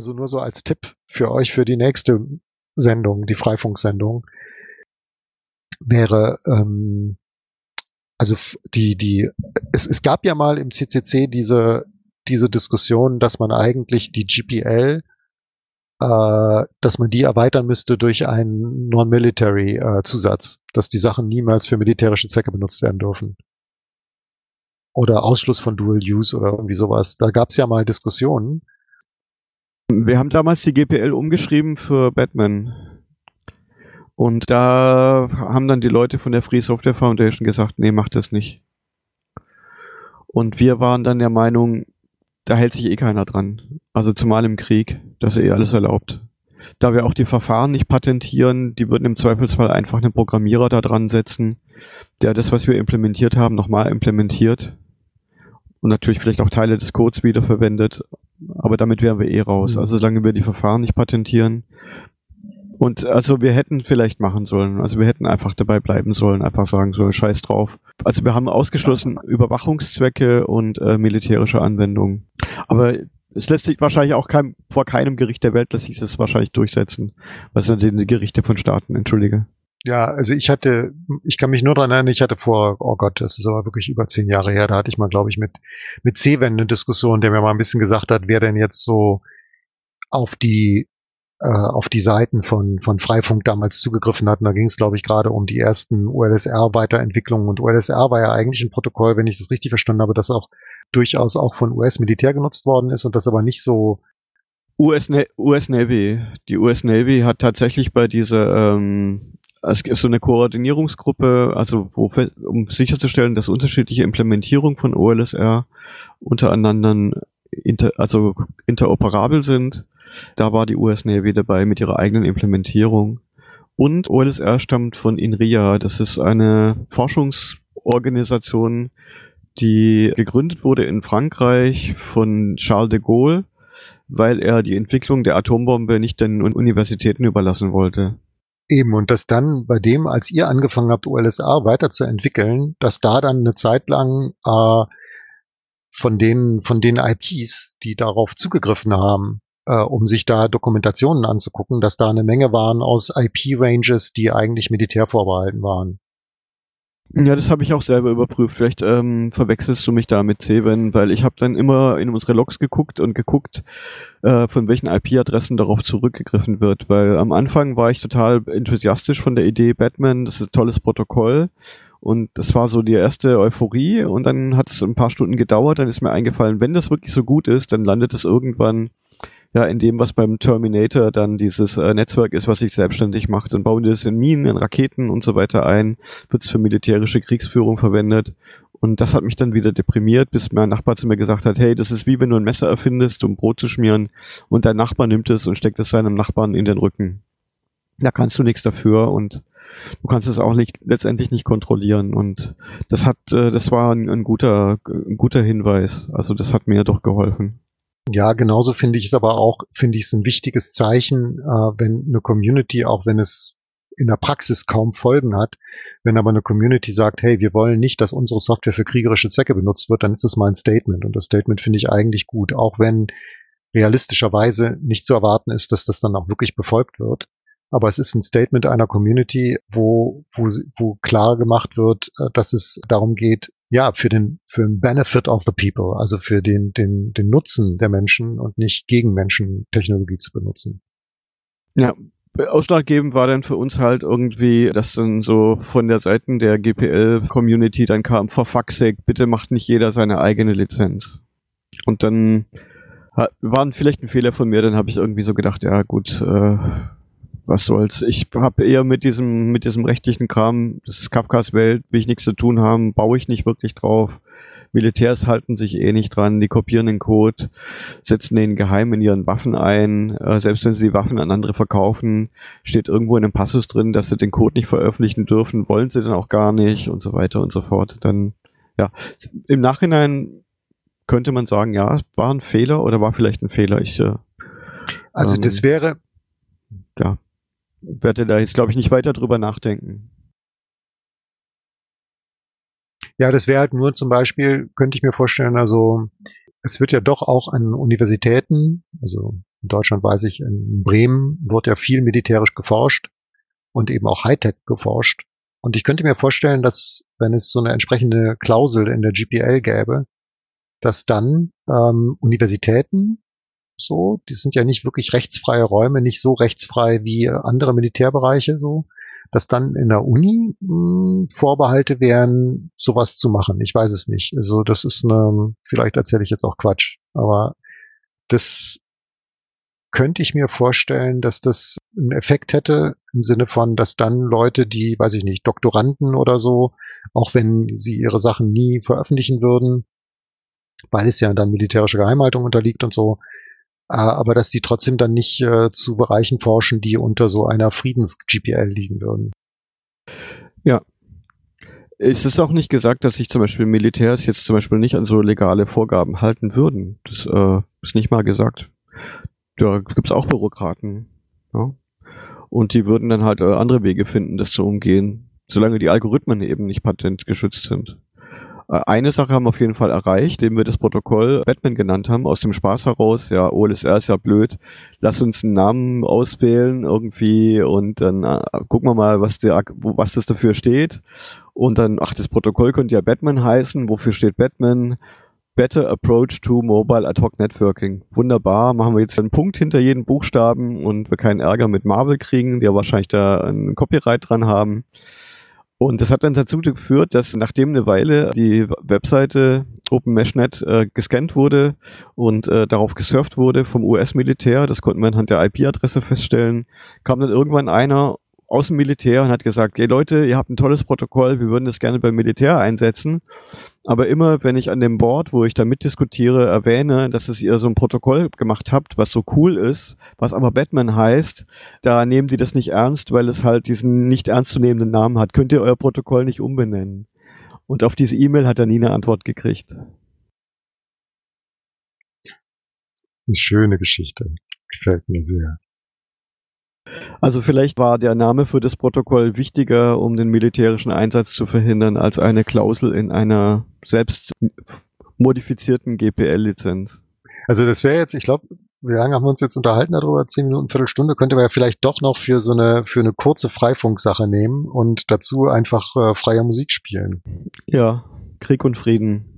also nur so als Tipp für euch für die nächste Sendung, die Freifunksendung, wäre, ähm, also die, die, es, es gab ja mal im CCC diese, diese Diskussion, dass man eigentlich die GPL, äh, dass man die erweitern müsste durch einen Non-Military äh, dass die Sachen niemals für militärische Zwecke benutzt werden dürfen. Oder Ausschluss von Dual Use oder irgendwie sowas. Da gab es ja mal Diskussionen. Wir haben damals die GPL umgeschrieben für Batman. Und da haben dann die Leute von der Free Software Foundation gesagt, nee, macht das nicht. Und wir waren dann der Meinung, da hält sich eh keiner dran. Also zumal im Krieg, dass eh alles erlaubt. Da wir auch die Verfahren nicht patentieren, die würden im Zweifelsfall einfach einen Programmierer da dran setzen, der das, was wir implementiert haben, nochmal implementiert. Und natürlich vielleicht auch Teile des Codes wiederverwendet. Aber damit wären wir eh raus. Mhm. Also solange wir die Verfahren nicht patentieren. Und also wir hätten vielleicht machen sollen. Also wir hätten einfach dabei bleiben sollen, einfach sagen sollen, scheiß drauf. Also wir haben ausgeschlossen Überwachungszwecke und äh, militärische Anwendungen. Aber es lässt sich wahrscheinlich auch kein, vor keinem Gericht der Welt lässt sich das wahrscheinlich durchsetzen. Was sind denn die Gerichte von Staaten, entschuldige. Ja, also ich hatte, ich kann mich nur daran erinnern, ich hatte vor, oh Gott, das ist aber wirklich über zehn Jahre her, da hatte ich mal, glaube ich, mit, mit Seewen eine Diskussion, der mir mal ein bisschen gesagt hat, wer denn jetzt so auf die, äh, auf die Seiten von, von Freifunk damals zugegriffen hat. Und da ging es, glaube ich, gerade um die ersten ULSR-Weiterentwicklungen. Und ULSR war ja eigentlich ein Protokoll, wenn ich das richtig verstanden habe, das auch durchaus auch von US-Militär genutzt worden ist und das aber nicht so US, US Navy. Die US Navy hat tatsächlich bei dieser ähm, es gibt so eine Koordinierungsgruppe, also wo, um sicherzustellen, dass unterschiedliche Implementierungen von OLSR untereinander inter, also interoperabel sind. Da war die US Navy dabei mit ihrer eigenen Implementierung. Und OLSR stammt von INRIA. Das ist eine Forschungsorganisation, die gegründet wurde in Frankreich von Charles de Gaulle, weil er die Entwicklung der Atombombe nicht den Universitäten überlassen wollte. Eben, und dass dann bei dem, als ihr angefangen habt, OLSR weiterzuentwickeln, dass da dann eine Zeit lang äh, von den, von den IPs, die darauf zugegriffen haben, äh, um sich da Dokumentationen anzugucken, dass da eine Menge waren aus IP-Ranges, die eigentlich militärvorbehalten waren. Ja, das habe ich auch selber überprüft. Vielleicht ähm, verwechselst du mich da mit Seven, weil ich habe dann immer in unsere Logs geguckt und geguckt, äh, von welchen IP-Adressen darauf zurückgegriffen wird. Weil am Anfang war ich total enthusiastisch von der Idee Batman, das ist ein tolles Protokoll. Und das war so die erste Euphorie und dann hat es ein paar Stunden gedauert, dann ist mir eingefallen, wenn das wirklich so gut ist, dann landet es irgendwann ja in dem, was beim Terminator dann dieses äh, Netzwerk ist, was sich selbstständig macht. Dann bauen die das in Minen, in Raketen und so weiter ein, wird es für militärische Kriegsführung verwendet. Und das hat mich dann wieder deprimiert, bis mein Nachbar zu mir gesagt hat, hey, das ist wie wenn du ein Messer erfindest, um Brot zu schmieren und dein Nachbar nimmt es und steckt es seinem Nachbarn in den Rücken. Da kannst du nichts dafür und du kannst es auch nicht, letztendlich nicht kontrollieren. Und das hat, äh, das war ein, ein guter, ein guter Hinweis. Also das hat mir doch geholfen. Ja, genauso finde ich es aber auch, finde ich es ein wichtiges Zeichen, äh, wenn eine Community, auch wenn es in der Praxis kaum Folgen hat, wenn aber eine Community sagt, hey, wir wollen nicht, dass unsere Software für kriegerische Zwecke benutzt wird, dann ist das mal ein Statement. Und das Statement finde ich eigentlich gut, auch wenn realistischerweise nicht zu erwarten ist, dass das dann auch wirklich befolgt wird. Aber es ist ein Statement einer Community, wo, wo, wo klar gemacht wird, äh, dass es darum geht, ja, für den, für den Benefit of the people, also für den, den, den Nutzen der Menschen und nicht gegen Menschen Technologie zu benutzen. Ja, Ausschlaggebend war dann für uns halt irgendwie, dass dann so von der Seite der GPL-Community dann kam, for fuck's sake, bitte macht nicht jeder seine eigene Lizenz. Und dann waren vielleicht ein Fehler von mir, dann habe ich irgendwie so gedacht, ja gut, äh, was soll's. Ich habe eher mit diesem, mit diesem rechtlichen Kram, das ist Kafkas Welt, will ich nichts zu tun haben, baue ich nicht wirklich drauf. Militärs halten sich eh nicht dran, die kopieren den Code, setzen den geheim in ihren Waffen ein. Äh, selbst wenn sie die Waffen an andere verkaufen, steht irgendwo in einem Passus drin, dass sie den Code nicht veröffentlichen dürfen, wollen sie dann auch gar nicht und so weiter und so fort. Dann, ja, im Nachhinein könnte man sagen, ja, war ein Fehler oder war vielleicht ein Fehler. Ich, äh, also das ähm, wäre, ja, werde da jetzt, glaube ich, nicht weiter drüber nachdenken. Ja, das wäre halt nur zum Beispiel, könnte ich mir vorstellen, also es wird ja doch auch an Universitäten, also In Deutschland weiß ich, in Bremen wird ja viel militärisch geforscht und eben auch Hightech geforscht. Und ich könnte mir vorstellen, dass wenn es so eine entsprechende Klausel in der GPL gäbe, dass dann ähm, Universitäten so, die sind ja nicht wirklich rechtsfreie Räume, nicht so rechtsfrei wie andere Militärbereiche so, dass dann in der Uni mh, hm, Vorbehalte wären, sowas zu machen. Ich weiß es nicht. Also das ist eine, vielleicht erzähle ich jetzt auch Quatsch, aber das könnte ich mir vorstellen, dass das einen Effekt hätte im Sinne von, dass dann Leute, die, weiß ich nicht, Doktoranden oder so, auch wenn sie ihre Sachen nie veröffentlichen würden, weil es ja dann militärische Geheimhaltung unterliegt und so, aber dass die trotzdem dann nicht äh, zu Bereichen forschen, die unter so einer Friedens-GPL liegen würden. Ja. Es ist auch nicht gesagt, dass sich zum Beispiel Militärs jetzt zum Beispiel nicht an so legale Vorgaben halten würden. Das äh, ist nicht mal gesagt. Da gibt's auch Bürokraten. Ja? Und die würden dann halt äh, andere Wege finden, das zu umgehen, solange die Algorithmen eben nicht patentgeschützt sind. Äh, eine Sache haben wir auf jeden Fall erreicht, indem wir das Protokoll Batman genannt haben, aus dem Spaß heraus. Ja, OLSR ist ja blöd. Lass uns einen Namen auswählen irgendwie und dann äh, gucken wir mal, was, der, was das dafür steht. Und dann, ach, das Protokoll könnte ja Batman heißen. Wofür steht Batman? Better Approach to Mobile Ad Hoc Networking. Wunderbar, machen wir jetzt einen Punkt hinter jeden Buchstaben und wir keinen Ärger mit Marvel kriegen, die ja wahrscheinlich da ein Copyright dran haben. Und das hat dann dazu geführt, dass nachdem eine Weile die Webseite OpenMeshNet äh, gescannt wurde und äh, darauf gesurft wurde vom US-Militär, das konnten wir anhand der IP-Adresse feststellen, kam dann irgendwann einer aus dem Militär und hat gesagt, hey Leute, ihr habt ein tolles Protokoll, wir würden das gerne beim Militär einsetzen. Aber immer, wenn ich an dem Board, wo ich da mitdiskutiere, erwähne, dass es ihr so ein Protokoll gemacht habt, was so cool ist, was aber Batman heißt, da nehmen die das nicht ernst, weil es halt diesen nicht ernstzunehmenden Namen hat. Könnt ihr euer Protokoll nicht umbenennen? Und auf diese E-Mail hat er nie eine Antwort gekriegt. Eine schöne Geschichte. Gefällt mir sehr. Also vielleicht war der Name für das Protokoll wichtiger, um den militärischen Einsatz zu verhindern, als eine Klausel in einer selbst modifizierten GPL-Lizenz. Also das wäre jetzt, ich glaube, wie lange haben wir uns jetzt unterhalten darüber? Zehn Minuten, Viertelstunde könnte man ja vielleicht doch noch für so eine für eine kurze Freifunksache nehmen und dazu einfach äh, freie Musik spielen. Ja, Krieg und Frieden.